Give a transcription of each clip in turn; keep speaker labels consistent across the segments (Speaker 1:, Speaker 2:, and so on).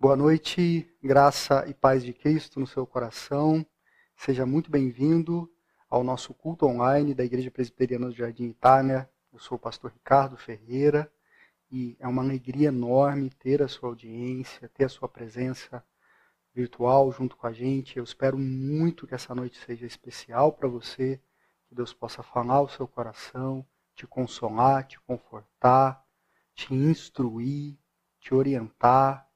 Speaker 1: Boa noite, graça e paz de Cristo no seu coração. Seja muito bem-vindo ao nosso culto online da Igreja Presbiteriana do Jardim Itália. Eu sou o pastor Ricardo Ferreira e é uma alegria enorme ter a sua audiência, ter a sua presença virtual junto com a gente. Eu espero muito que essa noite seja especial para você, que Deus possa falar o seu coração, te consolar, te confortar, te instruir, te orientar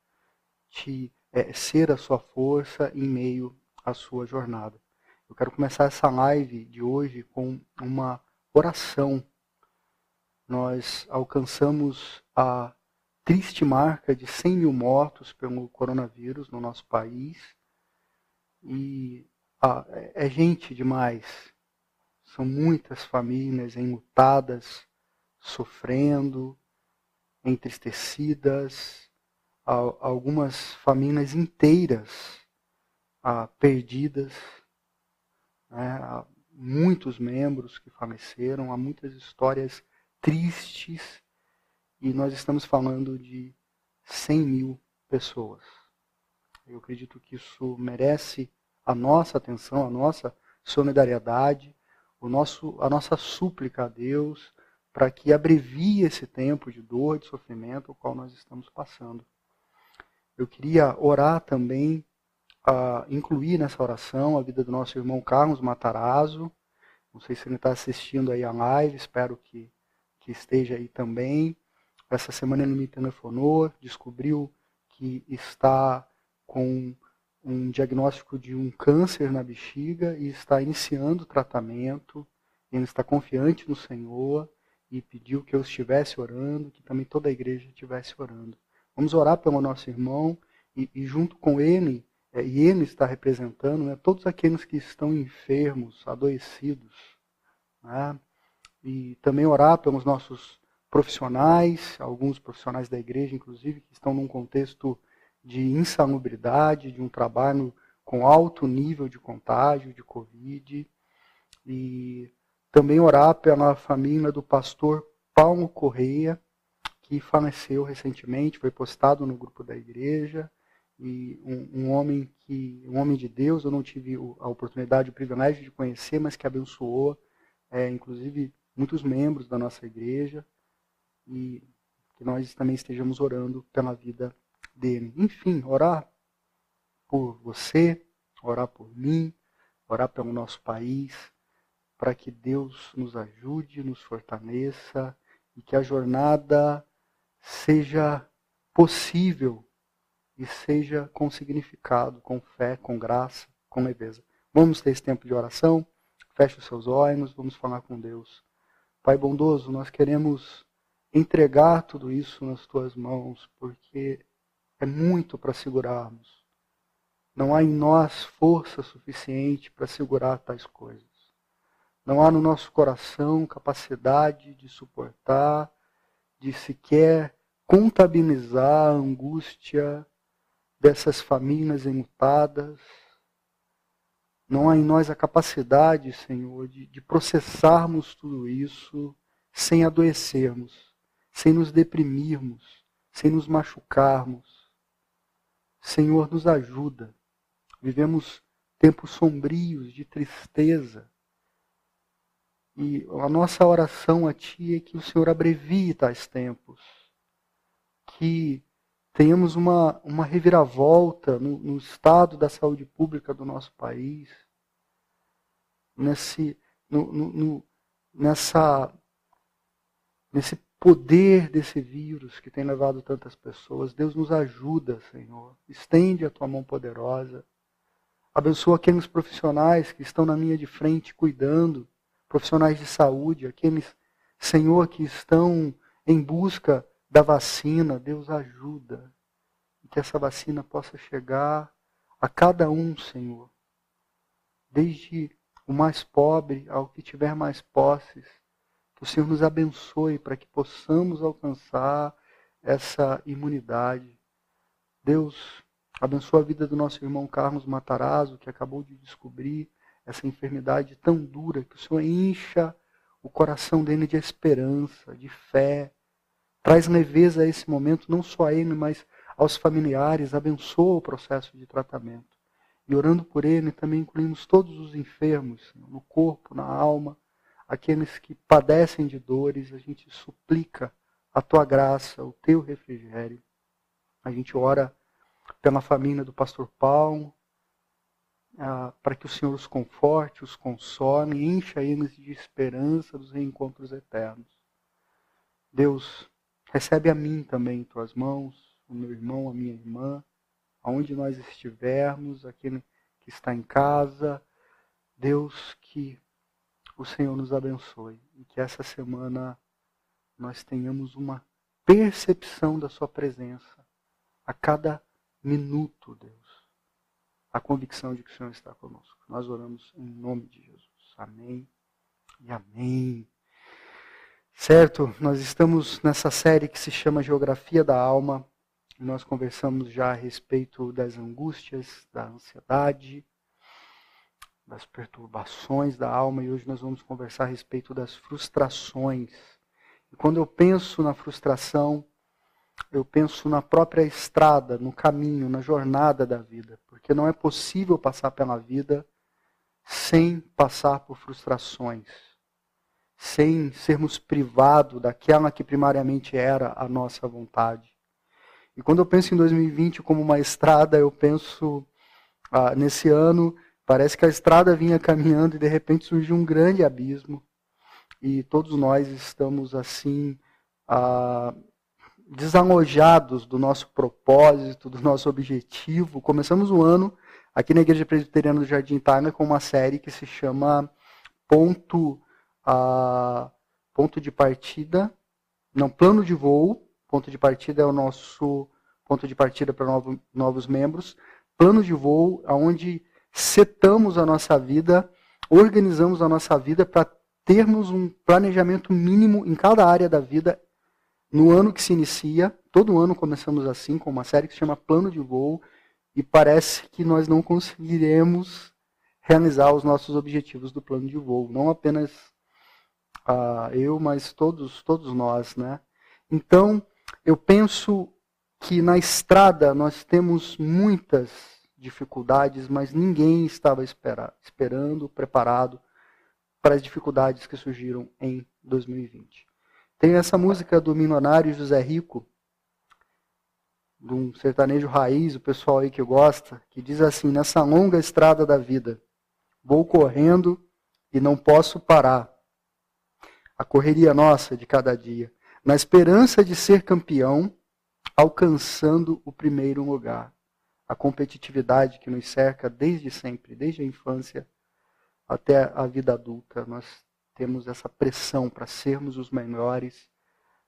Speaker 1: te é, ser a sua força em meio à sua jornada. Eu quero começar essa live de hoje com uma oração. Nós alcançamos a triste marca de 100 mil mortos pelo coronavírus no nosso país. E ah, é gente demais. São muitas famílias enlutadas, sofrendo, entristecidas, algumas famílias inteiras ah, perdidas, né? há muitos membros que faleceram, há muitas histórias tristes, e nós estamos falando de 100 mil pessoas. Eu acredito que isso merece a nossa atenção, a nossa solidariedade, o nosso, a nossa súplica a Deus para que abrevie esse tempo de dor, de sofrimento, o qual nós estamos passando. Eu queria orar também, uh, incluir nessa oração a vida do nosso irmão Carlos Matarazzo. Não sei se ele está assistindo aí a live, espero que, que esteja aí também. Essa semana ele me telefonou, descobriu que está com um diagnóstico de um câncer na bexiga e está iniciando o tratamento. Ele está confiante no Senhor e pediu que eu estivesse orando, que também toda a igreja estivesse orando. Vamos orar pelo nosso irmão e, e junto com ele, é, e ele está representando né, todos aqueles que estão enfermos, adoecidos. Né, e também orar pelos nossos profissionais, alguns profissionais da igreja, inclusive, que estão num contexto de insalubridade, de um trabalho com alto nível de contágio, de Covid. E também orar pela família do pastor Paulo Correia, que faleceu recentemente, foi postado no grupo da igreja e um, um, homem que um homem de Deus eu não tive a oportunidade o privilégio de conhecer mas que abençoou é, inclusive muitos membros da nossa igreja e que nós também estejamos orando pela vida dele. Enfim orar por você orar por mim orar pelo nosso país para que Deus nos ajude nos fortaleça e que a jornada seja possível e seja com significado, com fé, com graça, com leveza. Vamos ter esse tempo de oração? Feche os seus olhos, vamos falar com Deus. Pai bondoso, nós queremos entregar tudo isso nas tuas mãos, porque é muito para segurarmos. Não há em nós força suficiente para segurar tais coisas. Não há no nosso coração capacidade de suportar de sequer contabilizar a angústia dessas famílias enlutadas. Não há em nós a capacidade, Senhor, de, de processarmos tudo isso sem adoecermos, sem nos deprimirmos, sem nos machucarmos. Senhor, nos ajuda. Vivemos tempos sombrios de tristeza, e a nossa oração a Ti é que o Senhor abrevie tais tempos, que tenhamos uma, uma reviravolta no, no estado da saúde pública do nosso país, nesse, no, no, nessa, nesse poder desse vírus que tem levado tantas pessoas. Deus nos ajuda, Senhor. Estende a tua mão poderosa. Abençoa aqueles profissionais que estão na linha de frente cuidando profissionais de saúde, aqueles, Senhor, que estão em busca da vacina, Deus ajuda. Que essa vacina possa chegar a cada um, Senhor. Desde o mais pobre ao que tiver mais posses. Que o Senhor nos abençoe para que possamos alcançar essa imunidade. Deus, abençoa a vida do nosso irmão Carlos Matarazzo, que acabou de descobrir essa enfermidade tão dura, que o Senhor encha o coração dele de esperança, de fé. Traz leveza a esse momento, não só a ele, mas aos familiares, abençoa o processo de tratamento. E orando por ele, também incluímos todos os enfermos, no corpo, na alma, aqueles que padecem de dores, a gente suplica a tua graça, o teu refrigério. A gente ora pela família do pastor Paulo, ah, para que o Senhor os conforte, os console, encha eles de esperança dos reencontros eternos. Deus, recebe a mim também em tuas mãos, o meu irmão, a minha irmã, aonde nós estivermos, aquele que está em casa. Deus, que o Senhor nos abençoe e que essa semana nós tenhamos uma percepção da Sua presença a cada minuto, Deus. A convicção de que o Senhor está conosco. Nós oramos em nome de Jesus. Amém e amém. Certo, nós estamos nessa série que se chama Geografia da Alma. Nós conversamos já a respeito das angústias, da ansiedade, das perturbações da alma e hoje nós vamos conversar a respeito das frustrações. E quando eu penso na frustração, eu penso na própria estrada, no caminho, na jornada da vida, porque não é possível passar pela vida sem passar por frustrações, sem sermos privados daquela que primariamente era a nossa vontade. E quando eu penso em 2020 como uma estrada, eu penso ah, nesse ano Parece que a estrada vinha caminhando e de repente surgiu um grande abismo. E todos nós estamos assim, ah, desalojados do nosso propósito, do nosso objetivo. Começamos o ano aqui na Igreja Presbiteriana do Jardim Itália com uma série que se chama Ponto, ah, ponto de Partida, não, Plano de Voo. Ponto de partida é o nosso ponto de partida para novo, novos membros. Plano de voo, onde setamos a nossa vida, organizamos a nossa vida para termos um planejamento mínimo em cada área da vida no ano que se inicia. Todo ano começamos assim, com uma série que se chama Plano de Voo, e parece que nós não conseguiremos realizar os nossos objetivos do plano de voo. Não apenas uh, eu, mas todos, todos nós. Né? Então, eu penso que na estrada nós temos muitas dificuldades, mas ninguém estava esperando, preparado para as dificuldades que surgiram em 2020. Tem essa música do milionário José Rico, de um sertanejo raiz, o pessoal aí que gosta, que diz assim: Nessa longa estrada da vida, vou correndo e não posso parar. A correria nossa de cada dia, na esperança de ser campeão, alcançando o primeiro lugar a competitividade que nos cerca desde sempre, desde a infância até a vida adulta. Nós temos essa pressão para sermos os melhores,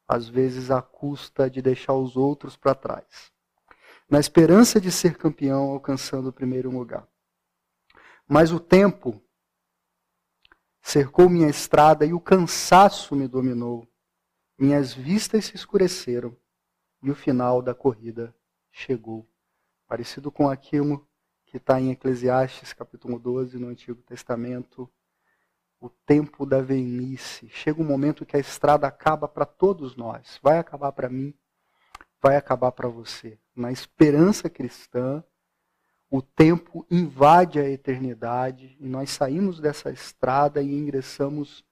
Speaker 1: às vezes à custa de deixar os outros para trás. Na esperança de ser campeão, alcançando o primeiro lugar. Mas o tempo cercou minha estrada e o cansaço me dominou. Minhas vistas se escureceram e o final da corrida chegou parecido com aquilo que está em Eclesiastes capítulo 12, no Antigo Testamento, o tempo da velhice. Chega um momento que a estrada acaba para todos nós. Vai acabar para mim, vai acabar para você. Na esperança cristã, o tempo invade a eternidade e nós saímos dessa estrada e ingressamos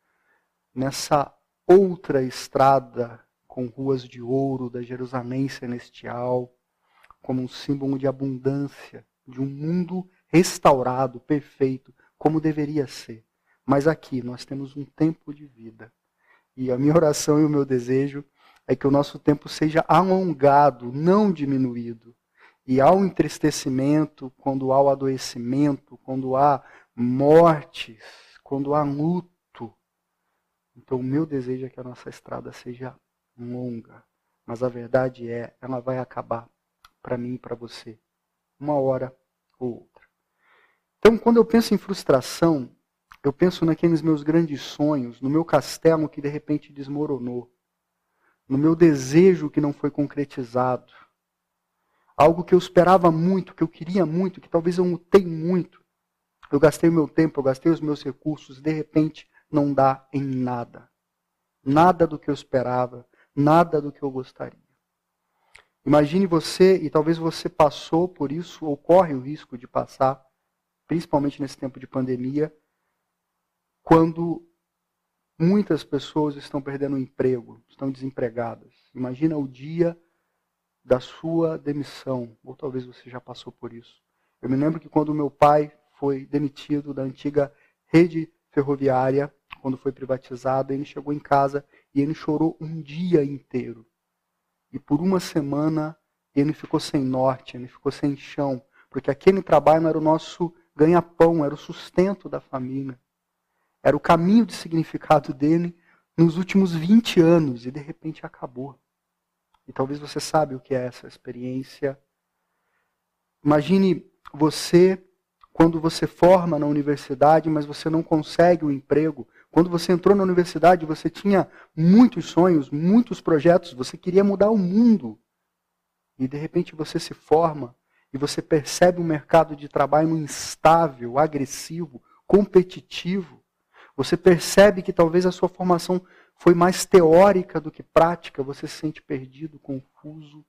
Speaker 1: nessa outra estrada com ruas de ouro da Jerusalém celestial como um símbolo de abundância, de um mundo restaurado, perfeito, como deveria ser. Mas aqui nós temos um tempo de vida. E a minha oração e o meu desejo é que o nosso tempo seja alongado, não diminuído. E há entristecimento, quando há o adoecimento, quando há mortes, quando há luto. Então, o meu desejo é que a nossa estrada seja longa. Mas a verdade é, ela vai acabar para mim e para você, uma hora ou outra. Então, quando eu penso em frustração, eu penso naqueles meus grandes sonhos, no meu castelo que de repente desmoronou, no meu desejo que não foi concretizado, algo que eu esperava muito, que eu queria muito, que talvez eu lutei muito. Eu gastei o meu tempo, eu gastei os meus recursos, de repente não dá em nada. Nada do que eu esperava, nada do que eu gostaria. Imagine você, e talvez você passou por isso, ou corre o risco de passar, principalmente nesse tempo de pandemia, quando muitas pessoas estão perdendo o emprego, estão desempregadas. Imagina o dia da sua demissão, ou talvez você já passou por isso. Eu me lembro que quando meu pai foi demitido da antiga rede ferroviária, quando foi privatizada, ele chegou em casa e ele chorou um dia inteiro. E por uma semana ele ficou sem norte, ele ficou sem chão, porque aquele trabalho era o nosso ganha-pão, era o sustento da família. Era o caminho de significado dele nos últimos 20 anos e de repente acabou. E talvez você sabe o que é essa experiência. Imagine você quando você forma na universidade, mas você não consegue o um emprego, quando você entrou na universidade, você tinha muitos sonhos, muitos projetos, você queria mudar o mundo. E de repente você se forma e você percebe um mercado de trabalho instável, agressivo, competitivo. Você percebe que talvez a sua formação foi mais teórica do que prática, você se sente perdido, confuso,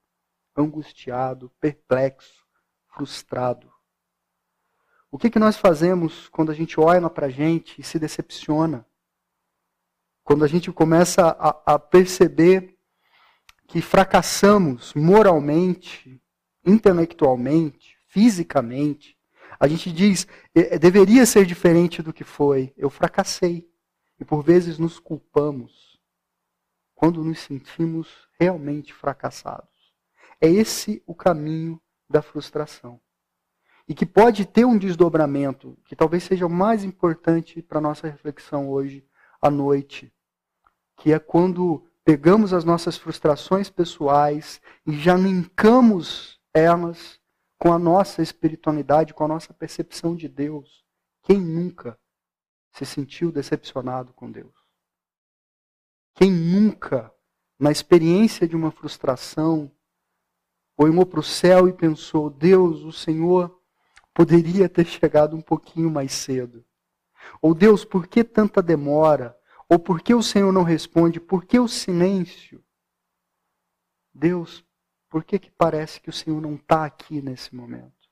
Speaker 1: angustiado, perplexo, frustrado. O que, que nós fazemos quando a gente olha para a gente e se decepciona? quando a gente começa a, a perceber que fracassamos moralmente, intelectualmente, fisicamente, a gente diz, deveria ser diferente do que foi, eu fracassei. E por vezes nos culpamos quando nos sentimos realmente fracassados. É esse o caminho da frustração. E que pode ter um desdobramento, que talvez seja o mais importante para a nossa reflexão hoje à noite, que é quando pegamos as nossas frustrações pessoais e já linkamos elas com a nossa espiritualidade, com a nossa percepção de Deus. Quem nunca se sentiu decepcionado com Deus? Quem nunca, na experiência de uma frustração, olhou para o céu e pensou: Deus, o Senhor poderia ter chegado um pouquinho mais cedo? Ou Deus, por que tanta demora? Ou por que o Senhor não responde? Por que o silêncio? Deus, por que, que parece que o Senhor não está aqui nesse momento?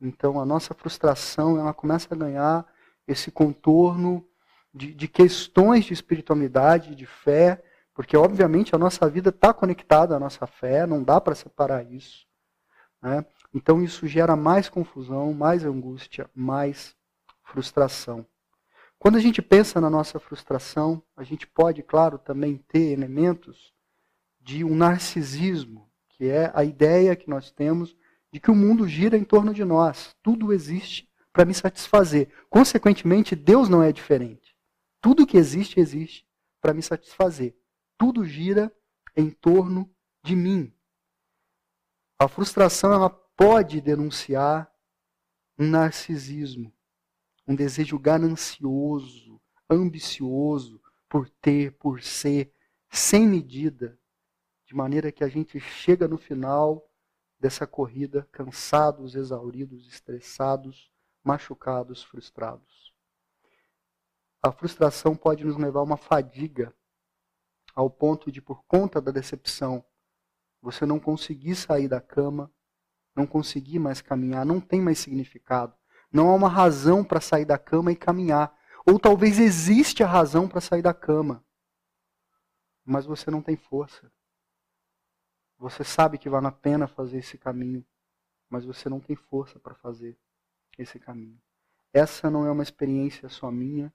Speaker 1: Então a nossa frustração ela começa a ganhar esse contorno de, de questões de espiritualidade, de fé, porque obviamente a nossa vida está conectada à nossa fé, não dá para separar isso. Né? Então isso gera mais confusão, mais angústia, mais frustração. Quando a gente pensa na nossa frustração, a gente pode, claro, também ter elementos de um narcisismo, que é a ideia que nós temos de que o mundo gira em torno de nós. Tudo existe para me satisfazer. Consequentemente, Deus não é diferente. Tudo que existe, existe para me satisfazer. Tudo gira em torno de mim. A frustração ela pode denunciar um narcisismo um desejo ganancioso, ambicioso por ter, por ser, sem medida, de maneira que a gente chega no final dessa corrida cansados, exauridos, estressados, machucados, frustrados. A frustração pode nos levar a uma fadiga, ao ponto de, por conta da decepção, você não conseguir sair da cama, não conseguir mais caminhar, não tem mais significado. Não há uma razão para sair da cama e caminhar. Ou talvez existe a razão para sair da cama, mas você não tem força. Você sabe que vale a pena fazer esse caminho, mas você não tem força para fazer esse caminho. Essa não é uma experiência só minha,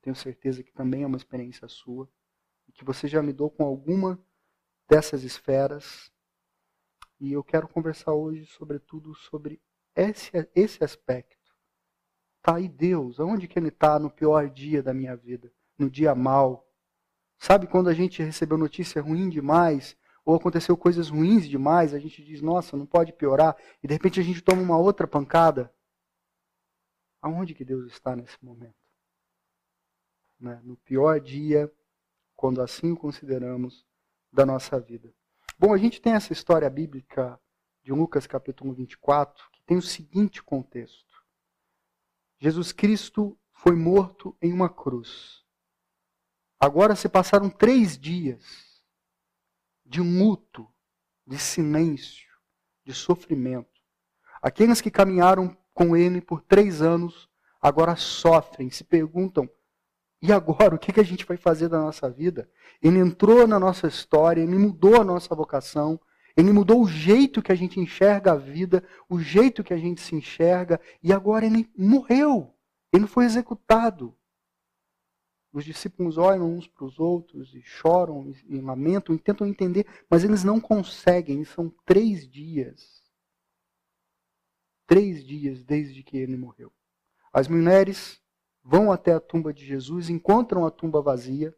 Speaker 1: tenho certeza que também é uma experiência sua, e que você já lidou com alguma dessas esferas. E eu quero conversar hoje, sobretudo, sobre esse, esse aspecto Está aí Deus, aonde que Ele está no pior dia da minha vida, no dia mal? Sabe quando a gente recebeu notícia ruim demais, ou aconteceu coisas ruins demais, a gente diz, nossa, não pode piorar, e de repente a gente toma uma outra pancada? Aonde que Deus está nesse momento? Né? No pior dia, quando assim o consideramos, da nossa vida. Bom, a gente tem essa história bíblica de Lucas capítulo 24, que tem o seguinte contexto. Jesus Cristo foi morto em uma cruz. Agora se passaram três dias de luto, de silêncio, de sofrimento. Aqueles que caminharam com ele por três anos agora sofrem, se perguntam: e agora? O que a gente vai fazer da nossa vida? Ele entrou na nossa história, ele mudou a nossa vocação, ele mudou o jeito que a gente enxerga a vida, o jeito que a gente se enxerga, e agora ele morreu. Ele foi executado. Os discípulos olham uns para os outros e choram e, lamentam e tentam entender, mas eles não conseguem. São três dias. Três dias desde que ele morreu. As mulheres vão até a tumba de Jesus, encontram a tumba vazia.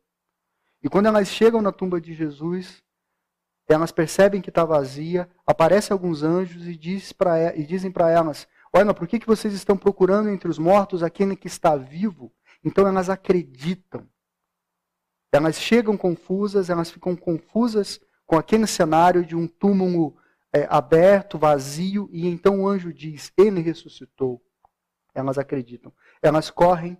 Speaker 1: E quando elas chegam na tumba de Jesus, elas percebem que está vazia, aparecem alguns anjos e, diz pra, e dizem para elas: Olha, por que, que vocês estão procurando entre os mortos aquele que está vivo? Então elas acreditam. Elas chegam confusas, elas ficam confusas com aquele cenário de um túmulo é, aberto, vazio, e então o anjo diz: Ele ressuscitou. Elas acreditam. Elas correm,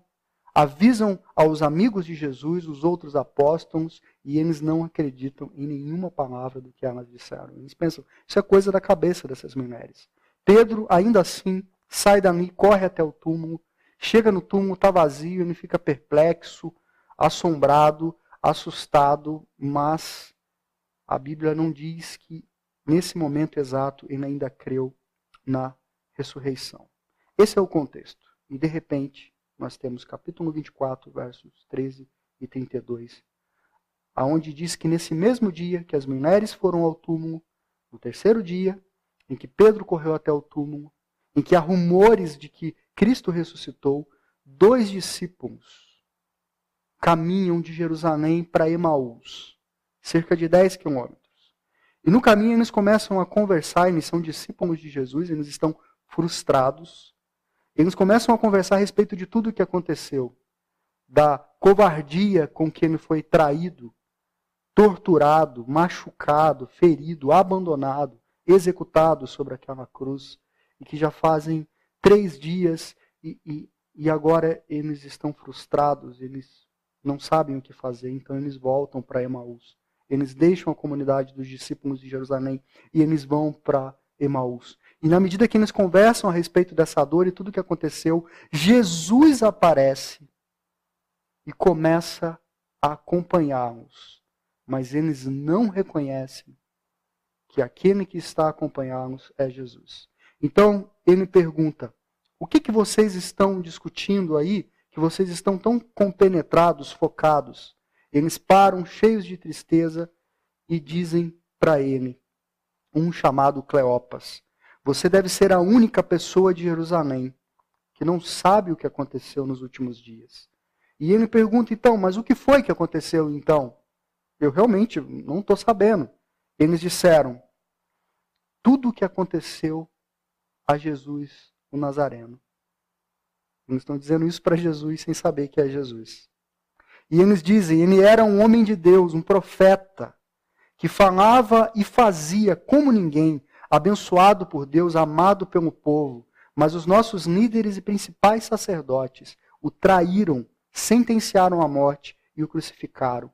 Speaker 1: avisam aos amigos de Jesus, os outros apóstolos, e eles não acreditam em nenhuma palavra do que elas disseram. Eles pensam: isso é coisa da cabeça dessas mulheres. Pedro, ainda assim, sai dali, corre até o túmulo, Chega no túmulo, está vazio, ele fica perplexo, assombrado, assustado, mas a Bíblia não diz que nesse momento exato ele ainda creu na ressurreição. Esse é o contexto. E de repente, nós temos capítulo 24, versos 13 e 32, aonde diz que nesse mesmo dia que as mulheres foram ao túmulo, no terceiro dia, em que Pedro correu até o túmulo, em que há rumores de que Cristo ressuscitou, dois discípulos caminham de Jerusalém para Emaús, cerca de 10 quilômetros. E no caminho eles começam a conversar, eles são discípulos de Jesus, eles estão frustrados. Eles começam a conversar a respeito de tudo o que aconteceu, da covardia com que ele foi traído, torturado, machucado, ferido, abandonado, executado sobre aquela cruz, e que já fazem três dias e, e, e agora eles estão frustrados, eles não sabem o que fazer, então eles voltam para Emaús. Eles deixam a comunidade dos discípulos de Jerusalém e eles vão para Emaús. E na medida que eles conversam a respeito dessa dor e tudo o que aconteceu, Jesus aparece e começa a acompanhá-los. Mas eles não reconhecem que aquele que está a acompanhá-los é Jesus. Então, ele pergunta: o que, que vocês estão discutindo aí, que vocês estão tão compenetrados, focados? Eles param cheios de tristeza e dizem para ele, um chamado Cleopas: Você deve ser a única pessoa de Jerusalém que não sabe o que aconteceu nos últimos dias. E ele pergunta então, mas o que foi que aconteceu então? Eu realmente não estou sabendo. Eles disseram: tudo o que aconteceu a Jesus, o Nazareno. Eles estão dizendo isso para Jesus sem saber que é Jesus. E eles dizem: ele era um homem de Deus, um profeta, que falava e fazia como ninguém, abençoado por Deus, amado pelo povo. Mas os nossos líderes e principais sacerdotes o traíram, sentenciaram à morte e o crucificaram.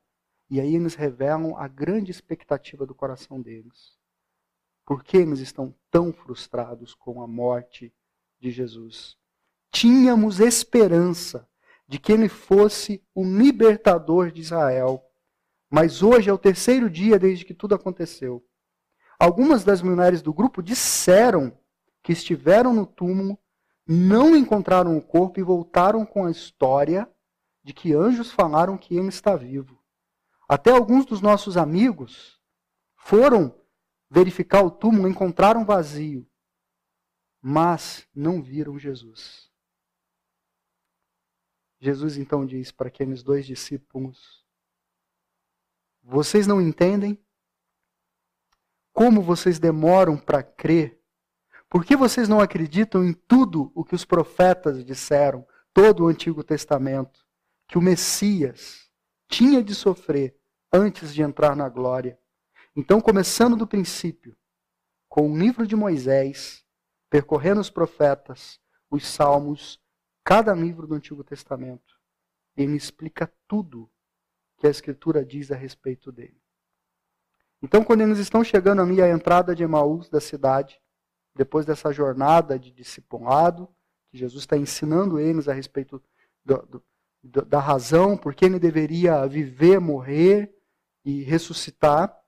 Speaker 1: E aí eles revelam a grande expectativa do coração deles. Por que eles estão tão frustrados com a morte de Jesus? Tínhamos esperança de que ele fosse o libertador de Israel. Mas hoje é o terceiro dia desde que tudo aconteceu. Algumas das mulheres do grupo disseram que estiveram no túmulo, não encontraram o corpo e voltaram com a história de que anjos falaram que ele está vivo. Até alguns dos nossos amigos foram verificar o túmulo, encontraram vazio, mas não viram Jesus. Jesus então diz para aqueles dois discípulos: Vocês não entendem? Como vocês demoram para crer? Por que vocês não acreditam em tudo o que os profetas disseram, todo o Antigo Testamento? Que o Messias tinha de sofrer antes de entrar na glória. Então, começando do princípio, com o livro de Moisés, percorrendo os profetas, os salmos, cada livro do Antigo Testamento, ele explica tudo que a Escritura diz a respeito dele. Então, quando eles estão chegando ali à entrada de Emaús, da cidade, depois dessa jornada de discipulado, que Jesus está ensinando eles a respeito do, do, da razão por que ele deveria viver, morrer e ressuscitar,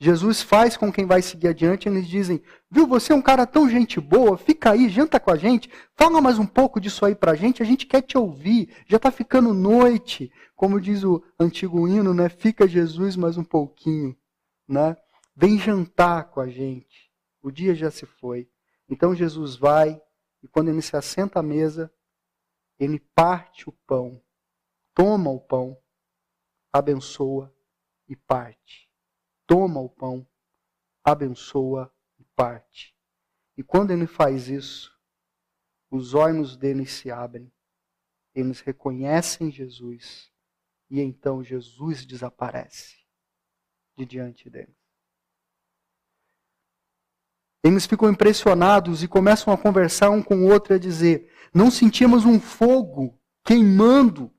Speaker 1: Jesus faz com quem vai seguir adiante, eles dizem: Viu, você é um cara tão gente boa, fica aí, janta com a gente, fala mais um pouco disso aí pra gente, a gente quer te ouvir, já está ficando noite. Como diz o antigo hino, né? Fica Jesus mais um pouquinho, né? Vem jantar com a gente. O dia já se foi. Então Jesus vai, e quando ele se assenta à mesa, ele parte o pão, toma o pão, abençoa e parte toma o pão, abençoa e parte. E quando ele faz isso, os olhos deles se abrem, eles reconhecem Jesus, e então Jesus desaparece de diante deles. Eles ficam impressionados e começam a conversar um com o outro e a dizer: Não sentimos um fogo queimando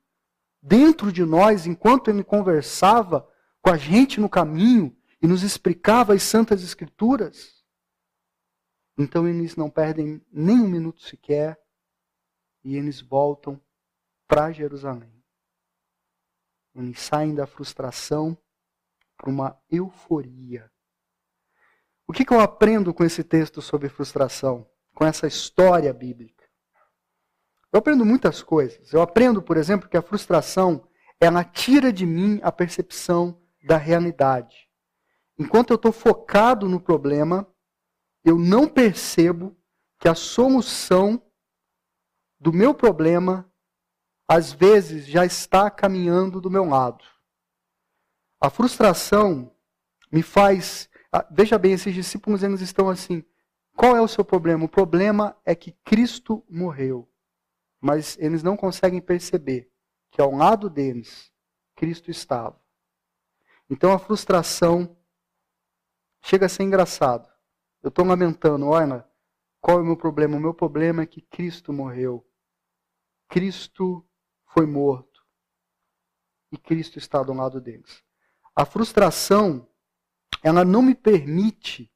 Speaker 1: dentro de nós enquanto ele conversava com a gente no caminho e nos explicava as Santas Escrituras. Então eles não perdem nem um minuto sequer e eles voltam para Jerusalém. Eles saem da frustração para uma euforia. O que, que eu aprendo com esse texto sobre frustração? Com essa história bíblica? Eu aprendo muitas coisas. Eu aprendo, por exemplo, que a frustração ela tira de mim a percepção da realidade. Enquanto eu estou focado no problema, eu não percebo que a solução do meu problema, às vezes, já está caminhando do meu lado. A frustração me faz. Veja bem, esses discípulos eles estão assim. Qual é o seu problema? O problema é que Cristo morreu. Mas eles não conseguem perceber que ao lado deles, Cristo estava. Então a frustração Chega a ser engraçado. Eu estou lamentando, olha, qual é o meu problema? O meu problema é que Cristo morreu. Cristo foi morto. E Cristo está do lado deles. A frustração, ela não me permite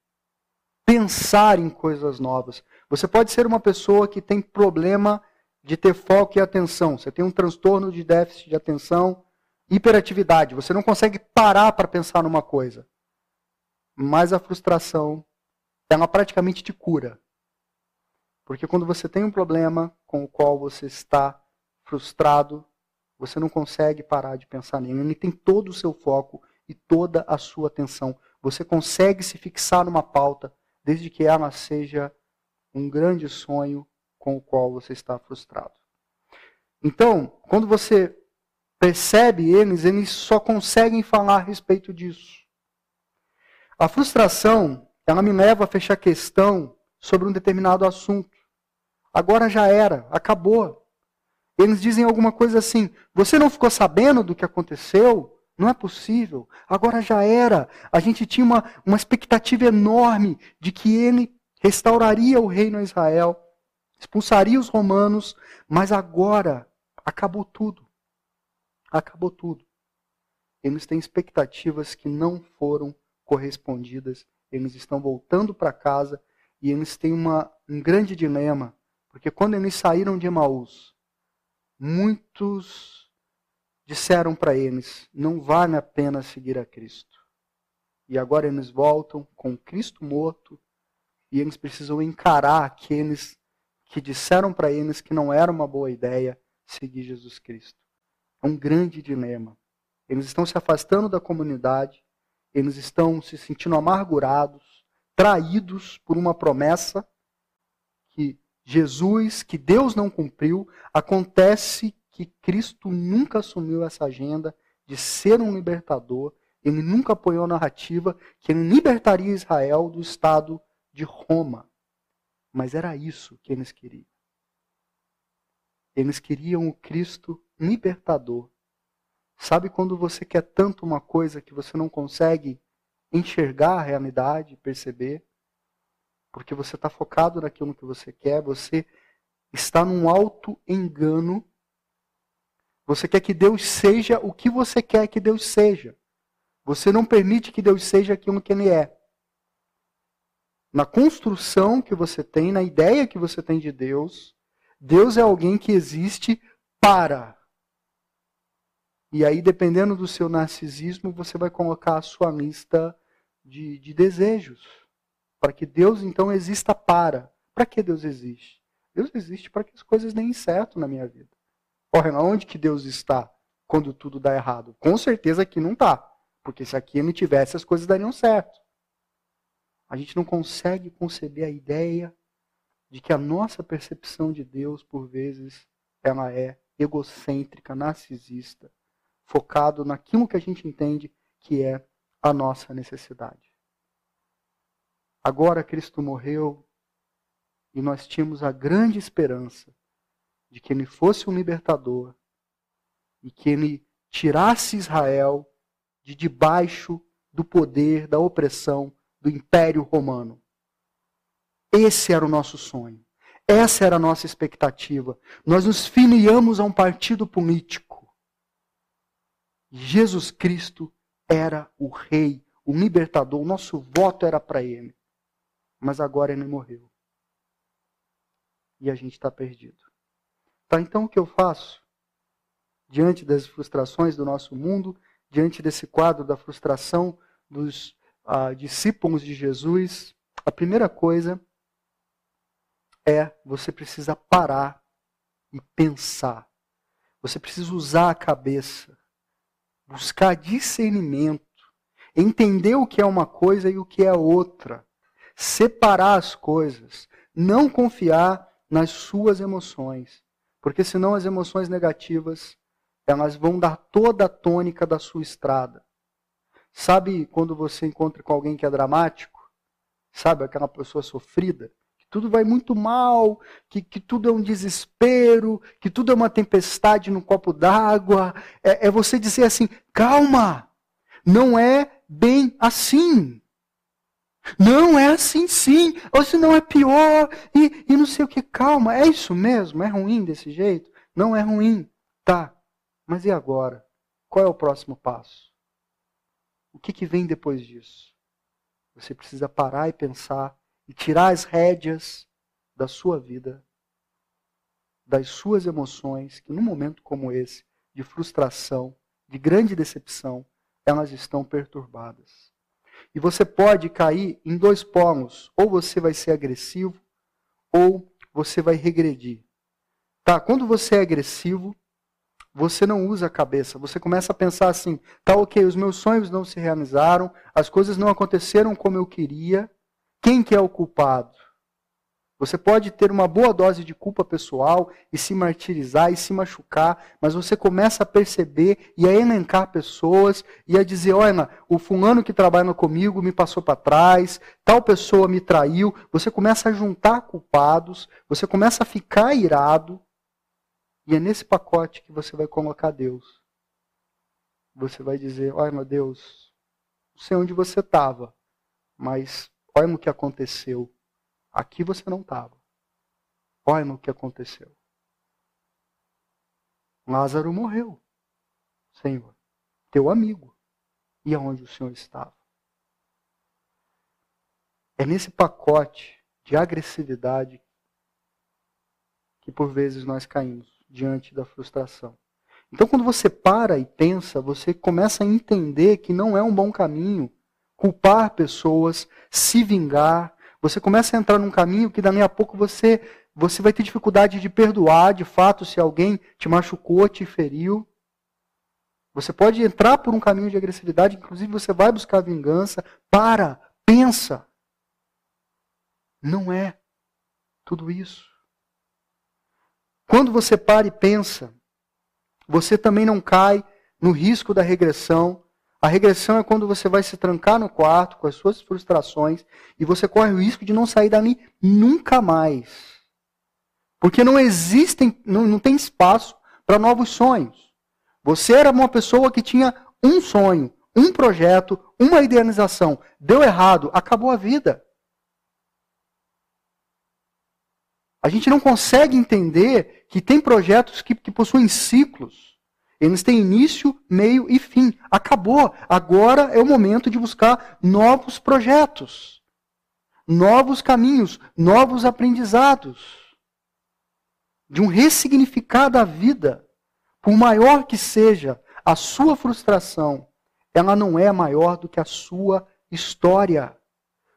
Speaker 1: pensar em coisas novas. Você pode ser uma pessoa que tem problema de ter foco e atenção. Você tem um transtorno de déficit de atenção, hiperatividade. Você não consegue parar para pensar numa coisa mais a frustração ela praticamente te cura. Porque quando você tem um problema com o qual você está frustrado, você não consegue parar de pensar nele. Ele tem todo o seu foco e toda a sua atenção. Você consegue se fixar numa pauta, desde que ela seja um grande sonho com o qual você está frustrado. Então, quando você percebe eles, eles só conseguem falar a respeito disso. A frustração, ela me leva a fechar questão sobre um determinado assunto. Agora já era, acabou. Eles dizem alguma coisa assim: você não ficou sabendo do que aconteceu? Não é possível. Agora já era. A gente tinha uma, uma expectativa enorme de que ele restauraria o reino a Israel, expulsaria os romanos, mas agora acabou tudo. Acabou tudo. Eles têm expectativas que não foram correspondidas, eles estão voltando para casa e eles têm uma, um grande dilema, porque quando eles saíram de Emaús, muitos disseram para eles: não vale a pena seguir a Cristo. E agora eles voltam com Cristo morto e eles precisam encarar aqueles que disseram para eles que não era uma boa ideia seguir Jesus Cristo. É um grande dilema. Eles estão se afastando da comunidade, eles estão se sentindo amargurados, traídos por uma promessa que Jesus, que Deus não cumpriu. Acontece que Cristo nunca assumiu essa agenda de ser um libertador. Ele nunca apoiou a narrativa que ele libertaria Israel do estado de Roma. Mas era isso que eles queriam. Eles queriam o Cristo libertador Sabe quando você quer tanto uma coisa que você não consegue enxergar a realidade, perceber? Porque você está focado naquilo que você quer, você está num alto engano. Você quer que Deus seja o que você quer que Deus seja. Você não permite que Deus seja aquilo que Ele é. Na construção que você tem, na ideia que você tem de Deus, Deus é alguém que existe para. E aí, dependendo do seu narcisismo, você vai colocar a sua lista de, de desejos. Para que Deus, então, exista para. Para que Deus existe? Deus existe para que as coisas deem certo na minha vida. Ora, onde que Deus está quando tudo dá errado? Com certeza aqui não está. Porque se aqui não tivesse, as coisas dariam certo. A gente não consegue conceber a ideia de que a nossa percepção de Deus, por vezes, ela é egocêntrica, narcisista, focado naquilo que a gente entende que é a nossa necessidade. Agora Cristo morreu e nós tínhamos a grande esperança de que ele fosse um libertador e que ele tirasse Israel de debaixo do poder, da opressão do Império Romano. Esse era o nosso sonho. Essa era a nossa expectativa. Nós nos filiamos a um partido político. Jesus Cristo era o rei, o libertador. O nosso voto era para ele. Mas agora ele morreu. E a gente está perdido. Tá, então o que eu faço? Diante das frustrações do nosso mundo, diante desse quadro da frustração dos ah, discípulos de Jesus, a primeira coisa é você precisa parar e pensar. Você precisa usar a cabeça, buscar discernimento, entender o que é uma coisa e o que é outra, separar as coisas, não confiar nas suas emoções, porque senão as emoções negativas elas vão dar toda a tônica da sua estrada. Sabe quando você encontra com alguém que é dramático? Sabe aquela pessoa sofrida? Tudo vai muito mal, que, que tudo é um desespero, que tudo é uma tempestade no copo d'água. É, é você dizer assim: calma, não é bem assim. Não é assim sim, ou se não é pior, e, e não sei o que, calma, é isso mesmo? É ruim desse jeito? Não é ruim, tá, mas e agora? Qual é o próximo passo? O que, que vem depois disso? Você precisa parar e pensar e tirar as rédeas da sua vida, das suas emoções, que num momento como esse, de frustração, de grande decepção, elas estão perturbadas. E você pode cair em dois polos: ou você vai ser agressivo, ou você vai regredir. Tá? Quando você é agressivo, você não usa a cabeça. Você começa a pensar assim: tá ok, os meus sonhos não se realizaram, as coisas não aconteceram como eu queria. Quem que é o culpado? Você pode ter uma boa dose de culpa pessoal e se martirizar e se machucar, mas você começa a perceber e a elencar pessoas e a dizer: olha, o fulano que trabalha comigo me passou para trás, tal pessoa me traiu. Você começa a juntar culpados, você começa a ficar irado, e é nesse pacote que você vai colocar Deus. Você vai dizer: Olha, meu Deus, não sei onde você estava, mas olha no que aconteceu. Aqui você não estava. Olha no que aconteceu. Lázaro morreu, Senhor, teu amigo. E aonde o Senhor estava? É nesse pacote de agressividade que por vezes nós caímos diante da frustração. Então, quando você para e pensa, você começa a entender que não é um bom caminho culpar pessoas, se vingar. Você começa a entrar num caminho que daqui a pouco você você vai ter dificuldade de perdoar, de fato, se alguém te machucou, te feriu. Você pode entrar por um caminho de agressividade, inclusive você vai buscar vingança. Para, pensa. Não é tudo isso. Quando você para e pensa, você também não cai no risco da regressão. A regressão é quando você vai se trancar no quarto com as suas frustrações e você corre o risco de não sair dali nunca mais. Porque não existem, não, não tem espaço para novos sonhos. Você era uma pessoa que tinha um sonho, um projeto, uma idealização. Deu errado, acabou a vida. A gente não consegue entender que tem projetos que, que possuem ciclos. Eles têm início, meio e fim. Acabou. Agora é o momento de buscar novos projetos, novos caminhos, novos aprendizados, de um ressignificar da vida. Por maior que seja a sua frustração, ela não é maior do que a sua história.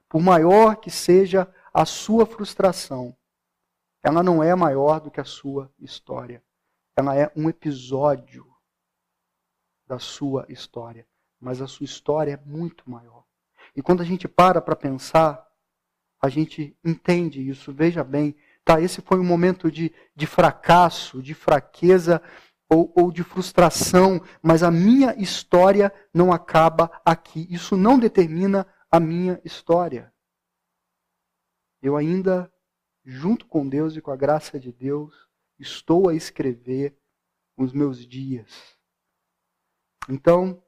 Speaker 1: Por maior que seja a sua frustração, ela não é maior do que a sua história. Ela é um episódio da sua história. Mas a sua história é muito maior. E quando a gente para para pensar, a gente entende isso. Veja bem, tá, esse foi um momento de, de fracasso, de fraqueza ou, ou de frustração, mas a minha história não acaba aqui. Isso não determina a minha história. Eu ainda junto com Deus e com a graça de Deus, estou a escrever os meus dias. Então,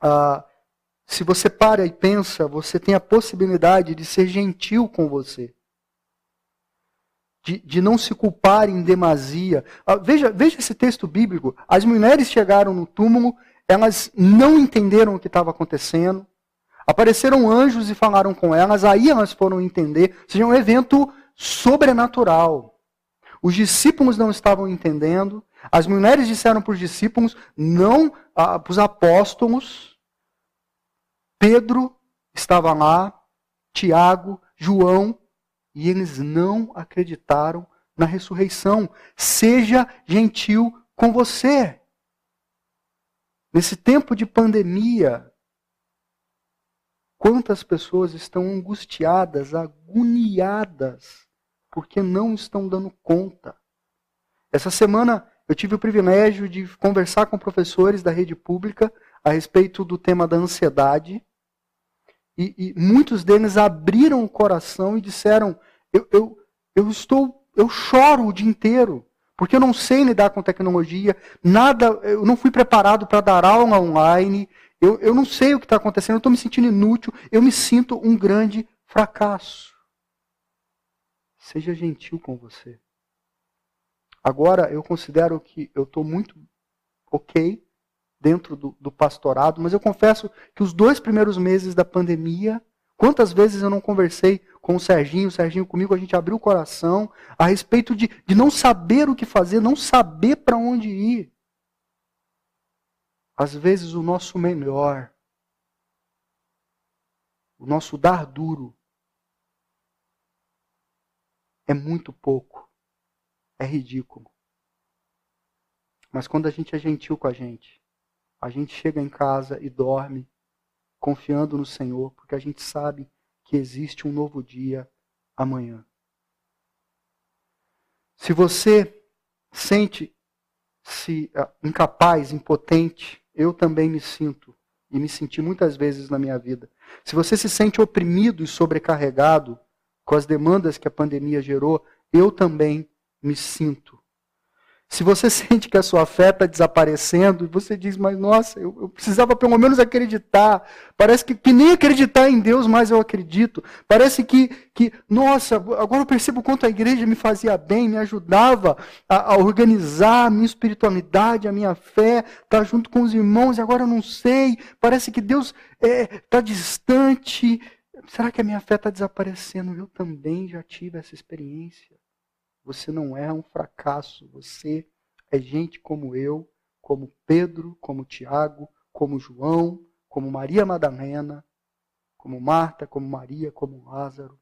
Speaker 1: ah, se você para e pensa, você tem a possibilidade de ser gentil com você. De, de não se culpar em demasia. Ah, veja, veja esse texto bíblico. As mulheres chegaram no túmulo, elas não entenderam o que estava acontecendo. Apareceram anjos e falaram com elas, aí elas foram entender. Ou seja, um evento sobrenatural. Os discípulos não estavam entendendo. As mulheres disseram para os discípulos, não ah, para os apóstolos. Pedro estava lá, Tiago, João, e eles não acreditaram na ressurreição. Seja gentil com você. Nesse tempo de pandemia, quantas pessoas estão angustiadas, agoniadas porque não estão dando conta. Essa semana eu tive o privilégio de conversar com professores da rede pública a respeito do tema da ansiedade. E, e muitos deles abriram o coração e disseram: eu, eu, eu estou, eu choro o dia inteiro, porque eu não sei lidar com tecnologia, nada, eu não fui preparado para dar aula online, eu, eu não sei o que está acontecendo, eu estou me sentindo inútil, eu me sinto um grande fracasso. Seja gentil com você. Agora, eu considero que eu estou muito ok dentro do, do, pastorado, mas eu confesso que os dois primeiros meses da pandemia, quantas vezes eu não conversei com o Serginho, o Serginho comigo, a gente abriu o coração a respeito de, de não saber o que fazer, não saber para onde ir. Às vezes o nosso melhor, o nosso dar duro, é muito pouco. É ridículo. Mas quando a gente é gentil com a gente, a gente chega em casa e dorme confiando no Senhor, porque a gente sabe que existe um novo dia amanhã. Se você sente-se ah, incapaz, impotente, eu também me sinto e me senti muitas vezes na minha vida. Se você se sente oprimido e sobrecarregado, com as demandas que a pandemia gerou, eu também me sinto. Se você sente que a sua fé está desaparecendo, você diz, mas nossa, eu, eu, precisava pelo menos acreditar. Parece que, que, nem acreditar em Deus mais eu acredito. Parece que, que, nossa, agora eu percebo quanto a igreja me fazia bem, me ajudava a, a organizar a minha espiritualidade, a minha fé, estar tá junto com os irmãos, e agora eu não sei. Parece que Deus está é, tá distante. Será que a minha fé está desaparecendo? Eu também já tive essa experiência. Você não é um fracasso. Você é gente como eu, como Pedro, como Tiago, como João, como Maria Madalena, como Marta, como Maria, como Lázaro.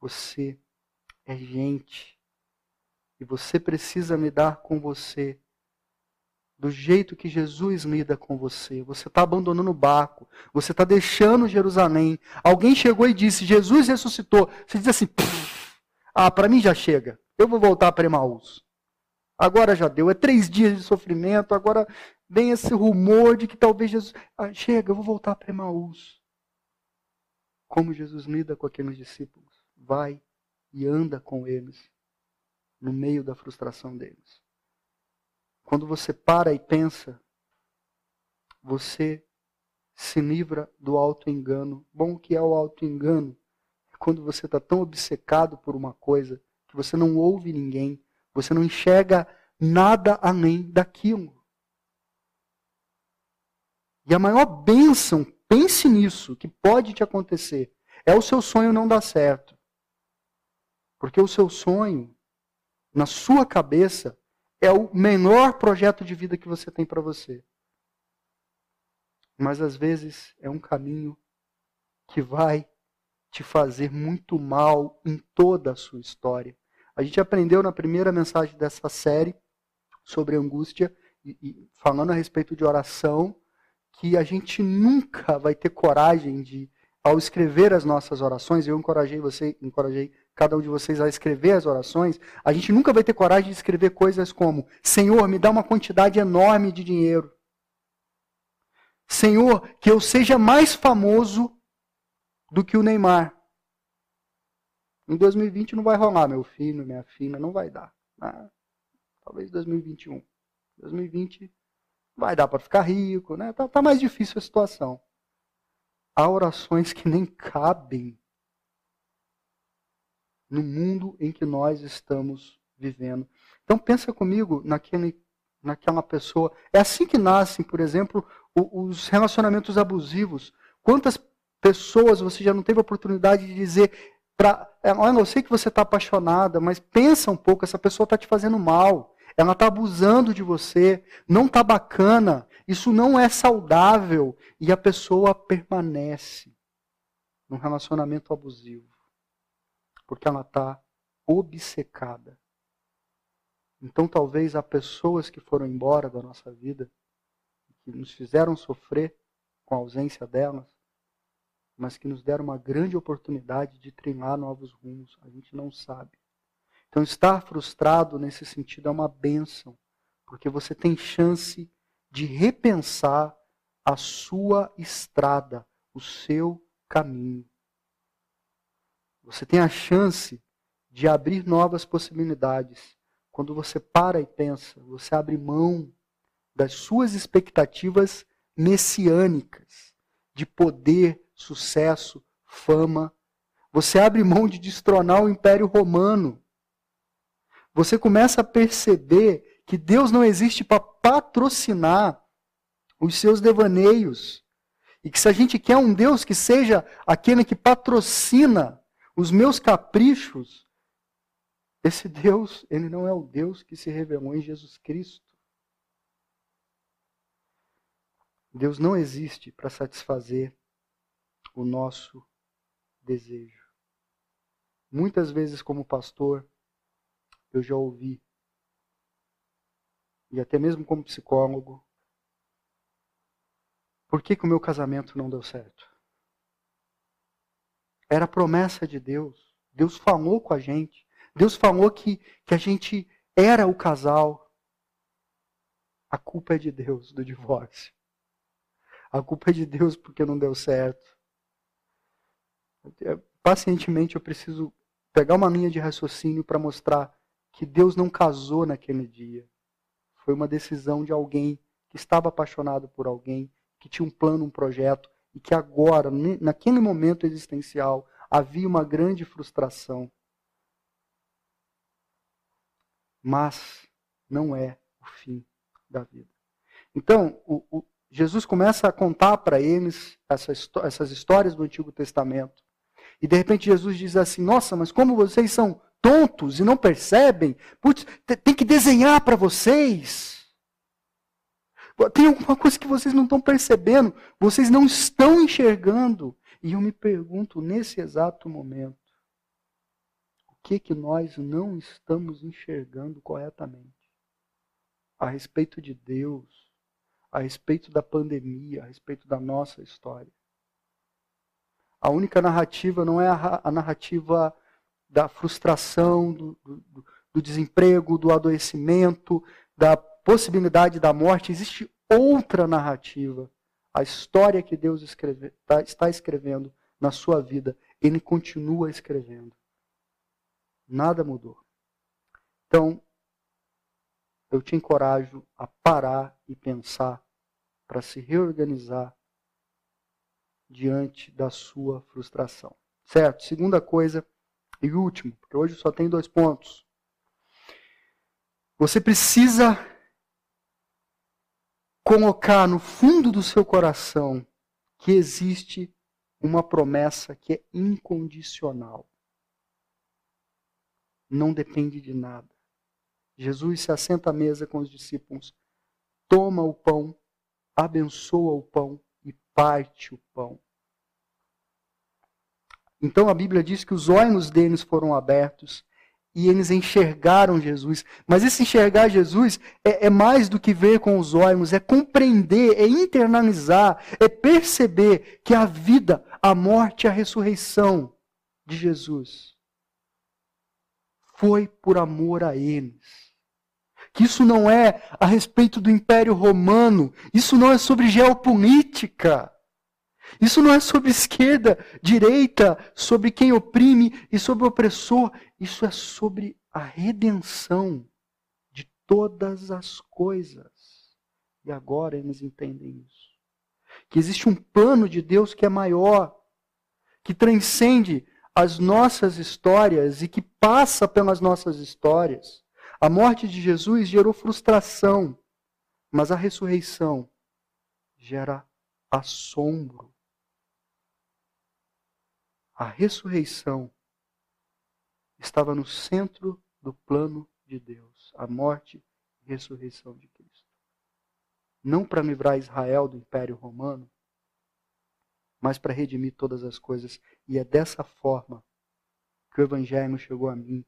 Speaker 1: Você é gente. E você precisa me dar com você do jeito que Jesus lida com você. Você está abandonando o barco. Você está deixando Jerusalém. Alguém chegou e disse: Jesus ressuscitou. Você diz assim: Ah, para mim já chega. Eu vou voltar para Emaús. Agora já deu. É três dias de sofrimento. Agora vem esse rumor de que talvez Jesus. Ah, chega, eu vou voltar para Emaús. Como Jesus lida com aqueles discípulos? Vai e anda com eles no meio da frustração deles. Quando você para e pensa, você se livra do auto-engano. Bom, o que é o auto-engano? É quando você está tão obcecado por uma coisa que você não ouve ninguém, você não enxerga nada além daquilo. E a maior bênção, pense nisso, que pode te acontecer, é o seu sonho não dar certo. Porque o seu sonho, na sua cabeça, é o menor projeto de vida que você tem para você. Mas às vezes é um caminho que vai te fazer muito mal em toda a sua história. A gente aprendeu na primeira mensagem dessa série sobre angústia e, e falando a respeito de oração que a gente nunca vai ter coragem de ao escrever as nossas orações, eu encorajei você, encorajei cada um de vocês a escrever as orações, a gente nunca vai ter coragem de escrever coisas como: Senhor, me dá uma quantidade enorme de dinheiro. Senhor, que eu seja mais famoso do que o Neymar. Em 2020 não vai rolar, meu filho, minha filha, não vai dar. Ah, talvez 2021. 2020 vai dar para ficar rico, né? Tá, tá mais difícil a situação. Há orações que nem cabem no mundo em que nós estamos vivendo. Então pensa comigo naquele, naquela pessoa. É assim que nascem, por exemplo, os relacionamentos abusivos. Quantas pessoas você já não teve a oportunidade de dizer para, olha, eu sei que você está apaixonada, mas pensa um pouco, essa pessoa está te fazendo mal. Ela está abusando de você, não está bacana, isso não é saudável e a pessoa permanece num relacionamento abusivo porque ela está obcecada. Então talvez há pessoas que foram embora da nossa vida, que nos fizeram sofrer com a ausência delas, mas que nos deram uma grande oportunidade de treinar novos rumos. A gente não sabe. Então, estar frustrado nesse sentido é uma benção, porque você tem chance de repensar a sua estrada, o seu caminho. Você tem a chance de abrir novas possibilidades. Quando você para e pensa, você abre mão das suas expectativas messiânicas de poder, sucesso, fama. Você abre mão de destronar o Império Romano você começa a perceber que Deus não existe para patrocinar os seus devaneios. E que se a gente quer um Deus que seja aquele que patrocina os meus caprichos, esse Deus, ele não é o Deus que se revelou em Jesus Cristo. Deus não existe para satisfazer o nosso desejo. Muitas vezes, como pastor, eu já ouvi, e até mesmo como psicólogo, por que, que o meu casamento não deu certo? Era promessa de Deus. Deus falou com a gente. Deus falou que, que a gente era o casal. A culpa é de Deus do divórcio. A culpa é de Deus porque não deu certo. Pacientemente eu preciso pegar uma linha de raciocínio para mostrar que Deus não casou naquele dia. Foi uma decisão de alguém que estava apaixonado por alguém, que tinha um plano, um projeto, e que agora, naquele momento existencial, havia uma grande frustração. Mas não é o fim da vida. Então, o, o, Jesus começa a contar para eles essa, essas histórias do Antigo Testamento. E de repente Jesus diz assim: Nossa, mas como vocês são tontos e não percebem. Putz, tem que desenhar para vocês. Tem alguma coisa que vocês não estão percebendo, vocês não estão enxergando. E eu me pergunto nesse exato momento, o que que nós não estamos enxergando corretamente a respeito de Deus, a respeito da pandemia, a respeito da nossa história? A única narrativa não é a, narrativa da frustração, do, do, do desemprego, do adoecimento, da possibilidade da morte. Existe outra narrativa. A história que Deus escreve, tá, está escrevendo na sua vida, Ele continua escrevendo. Nada mudou. Então, eu te encorajo a parar e pensar para se reorganizar diante da sua frustração. Certo? Segunda coisa e último, porque hoje só tem dois pontos. Você precisa colocar no fundo do seu coração que existe uma promessa que é incondicional. Não depende de nada. Jesus se assenta à mesa com os discípulos, toma o pão, abençoa o pão e parte o pão. Então a Bíblia diz que os olhos deles foram abertos e eles enxergaram Jesus. Mas esse enxergar Jesus é, é, mais do que ver com os olhos, é compreender, é internalizar, é perceber que a vida, a morte e a ressurreição de Jesus foi por amor a eles. Que isso não é a respeito do Império Romano, isso não é sobre geopolítica. Isso não é sobre esquerda, direita, sobre quem oprime e sobre o opressor. Isso é sobre a redenção de todas as coisas. E agora eles entendem isso. Que existe um plano de Deus que é maior, que transcende as nossas histórias e que passa pelas nossas histórias. A morte de Jesus gerou frustração, mas a ressurreição gera assombro a ressurreição estava no centro do plano de Deus, a morte e ressurreição de Cristo. Não para livrar Israel do Império Romano, mas para redimir todas as coisas. E é dessa forma que o Evangelho chegou a mim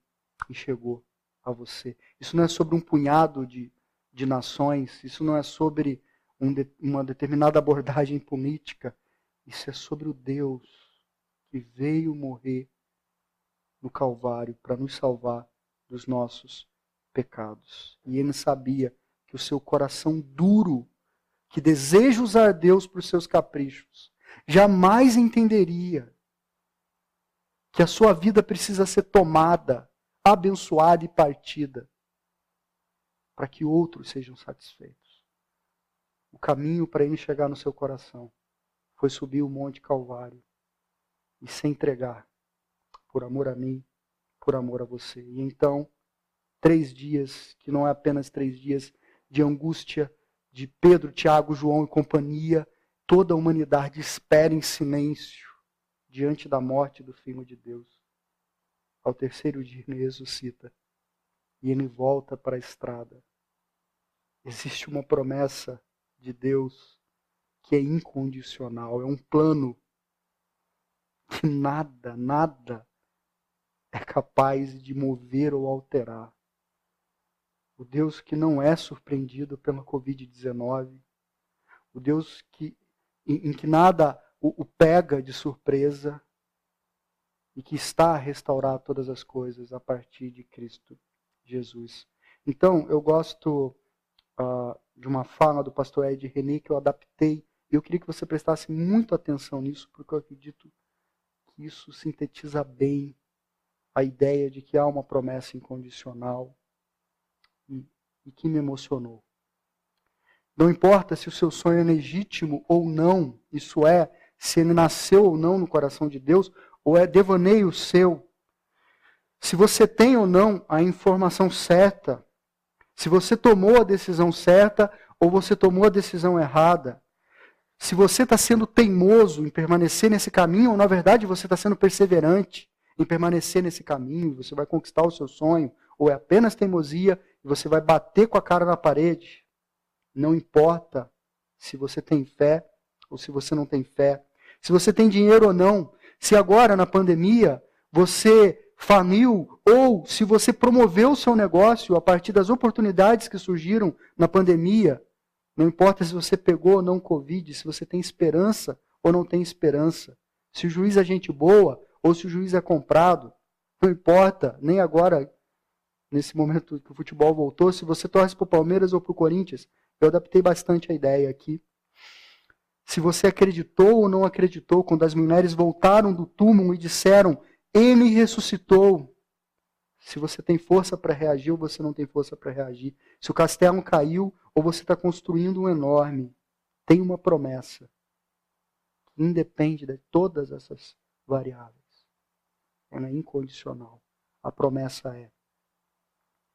Speaker 1: e chegou a você. Isso não é sobre um punhado de, de nações, isso não é sobre um de, uma determinada abordagem política, isso é sobre o Deus que veio morrer no Calvário para nos salvar dos nossos pecados. E ele sabia que o seu coração duro, que deseja usar Deus para os seus caprichos, jamais entenderia que a sua vida precisa ser tomada, abençoada e partida para que outros sejam satisfeitos. O caminho para ele chegar no seu coração foi subir o Monte Calvário e se entregar por amor a mim, por amor a você. E então, três dias, que não é apenas três dias de angústia de Pedro, Tiago, João e companhia, toda a humanidade espera em silêncio diante da morte do Filho de Deus. Ao terceiro dia ele ressuscita e ele volta para a estrada. Existe uma promessa de Deus que é incondicional, é um plano que nada, nada é capaz de mover ou alterar. O Deus que não é surpreendido pela Covid-19, o Deus que, em, em que nada o, o pega de surpresa e que está a restaurar todas as coisas a partir de Cristo Jesus. Então, eu gosto uh, de uma fala do pastor Ed René que eu adaptei. E eu queria que você prestasse muito atenção nisso, porque eu acredito que isso sintetiza bem a ideia de que há uma promessa incondicional e, e que me emocionou. Não importa se o seu sonho é legítimo ou não, isso é, se ele nasceu ou não no coração de Deus, ou é devaneio seu. Se você tem ou não a informação certa, se você tomou a decisão certa ou você tomou a decisão errada, se você está sendo teimoso em permanecer nesse caminho, ou na verdade você está sendo perseverante em permanecer nesse caminho, você vai conquistar o seu sonho, ou é apenas teimosia e você vai bater com a cara na parede. Não importa se você tem fé ou se você não tem fé, se você tem dinheiro ou não, se agora na pandemia você faliu ou se você promoveu o seu negócio a partir das oportunidades que surgiram na pandemia, não importa se você pegou ou não Covid, se você tem esperança ou não tem esperança. Se o juiz é gente boa ou se o juiz é comprado. Não importa, nem agora, nesse momento que o futebol voltou, se você torce para o Palmeiras ou para o Corinthians. Eu adaptei bastante a ideia aqui. Se você acreditou ou não acreditou quando as mulheres voltaram do túmulo e disseram: Ele ressuscitou. Se você tem força para reagir ou você não tem força para reagir. Se o castelo caiu ou você está construindo um enorme, tem uma promessa. Independe de todas essas variáveis. Ela é incondicional. A promessa é: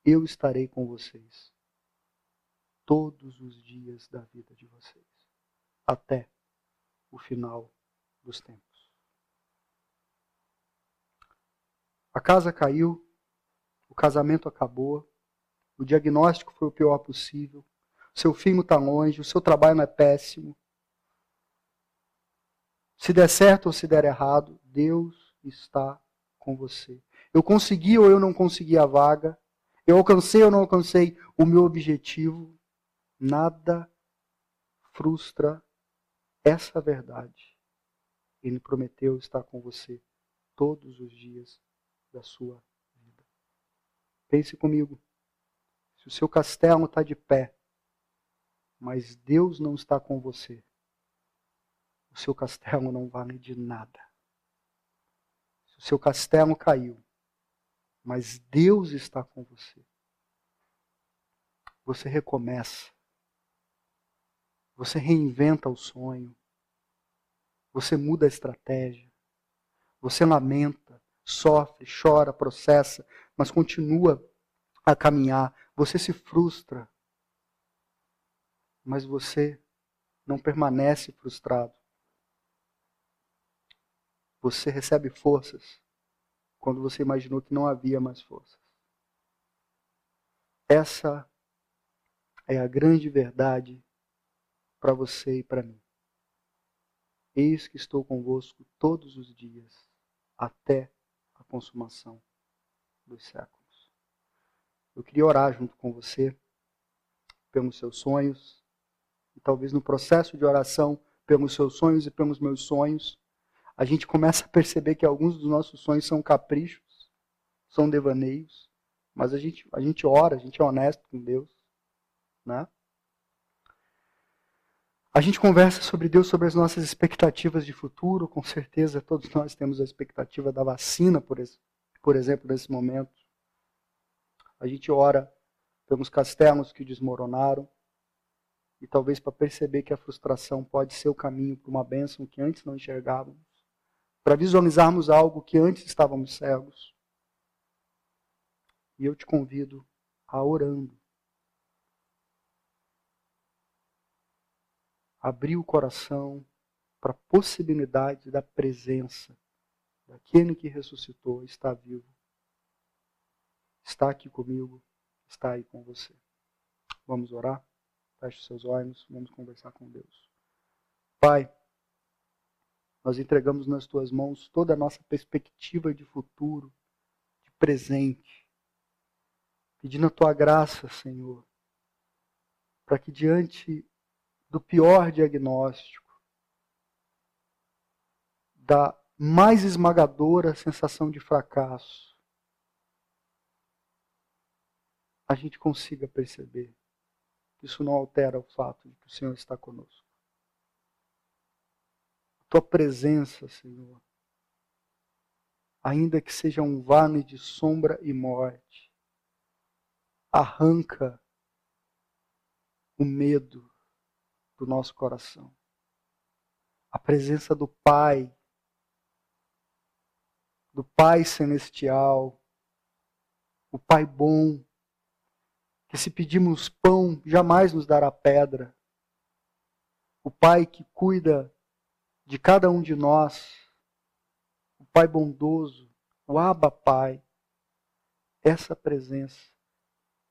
Speaker 1: Eu estarei com vocês todos os dias da vida de vocês, até o final dos tempos. A casa caiu, o casamento acabou, o diagnóstico foi o pior possível, seu filho está longe, o seu trabalho não é péssimo. Se der certo ou se der errado, Deus está com você. Eu consegui ou eu não consegui a vaga, eu alcancei ou não alcancei o meu objetivo, nada frustra essa verdade. Ele prometeu estar com você todos os dias da sua vida. Pense comigo. Se o seu castelo está de pé, mas Deus não está com você, o seu castelo não vale de nada. Seu castelo caiu, mas Deus está com você, você recomeça. Você reinventa o sonho. Você muda a estratégia. Você lamenta, sofre, chora, processa, mas continua a caminhar. Você se frustra, mas você não permanece frustrado. Você recebe forças quando você imaginou que não havia mais forças. Essa é a grande verdade para você e para mim. Eis que estou convosco todos os dias, até a consumação dos séculos. Eu queria orar junto com você pelos seus sonhos, e talvez no processo de oração pelos seus sonhos e pelos meus sonhos, a gente começa a perceber que alguns dos nossos sonhos são caprichos, são devaneios, mas a gente, a gente ora, a gente é honesto com Deus, né? A gente conversa sobre Deus, sobre as nossas expectativas de futuro. Com certeza, todos nós temos a expectativa da vacina, por, por exemplo, nesse momento. A gente ora pelos castelos que desmoronaram. E talvez para perceber que a frustração pode ser o caminho para uma bênção que antes não enxergávamos. Para visualizarmos algo que antes estávamos cegos. E eu te convido a orando abrir o coração para a possibilidade da presença daquele que ressuscitou, está vivo, está aqui comigo, está aí com você. Vamos orar? Feche seus olhos, vamos conversar com Deus. Pai, nós entregamos nas tuas mãos toda a nossa perspectiva de futuro, de presente, pedindo a tua graça, Senhor, para que diante do pior diagnóstico, da mais esmagadora sensação de fracasso, a gente consiga perceber que isso não altera o fato de que o Senhor está conosco. Tua presença, Senhor, ainda que seja um vale de sombra e morte, arranca o medo, do nosso coração. A presença do Pai, do Pai celestial, o Pai bom, que se pedimos pão, jamais nos dará pedra. O Pai que cuida de cada um de nós, o Pai bondoso, o Abba Pai. Essa presença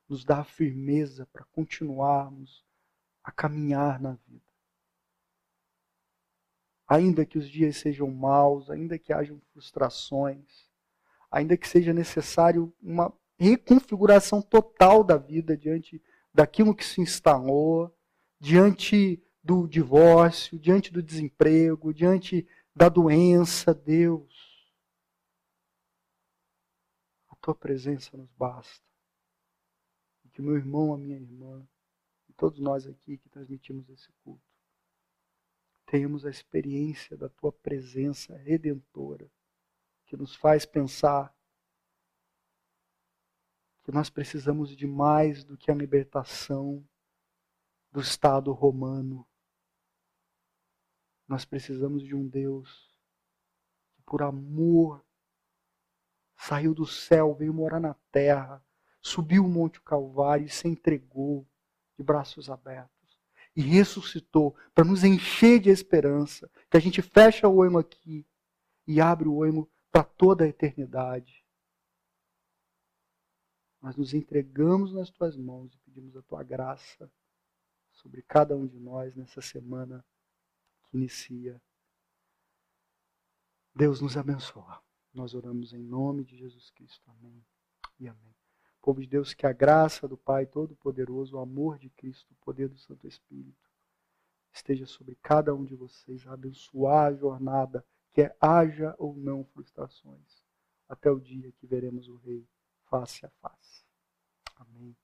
Speaker 1: nos dá a firmeza para continuarmos a caminhar na vida. Ainda que os dias sejam maus, ainda que hajam frustrações, ainda que seja necessário uma reconfiguração total da vida diante daquilo que se instalou, diante do divórcio, diante do desemprego, diante da doença, Deus. A tua presença nos basta. E que meu irmão, a minha irmã, todos nós aqui que transmitimos esse culto, tenhamos a experiência da tua presença redentora, que nos faz pensar que nós precisamos de mais do que a libertação do Estado romano. Nós precisamos de um Deus que, por amor, saiu do céu, veio morar na terra, subiu o Monte Calvário e se entregou de braços abertos e ressuscitou para nos encher de esperança, que a gente fecha o olho aqui e abre o olho para toda a eternidade. Nós nos entregamos nas tuas mãos e pedimos a tua graça sobre cada um de nós nessa semana inicia. Deus nos abençoa. Nós oramos em nome de Jesus Cristo. Amém e amém. Povo de Deus, que a graça do Pai Todo-Poderoso, o amor de Cristo, o poder do Santo Espírito, esteja sobre cada um de vocês, a abençoar a jornada, quer haja ou não frustrações, até o dia que veremos o Rei face a face. Amém.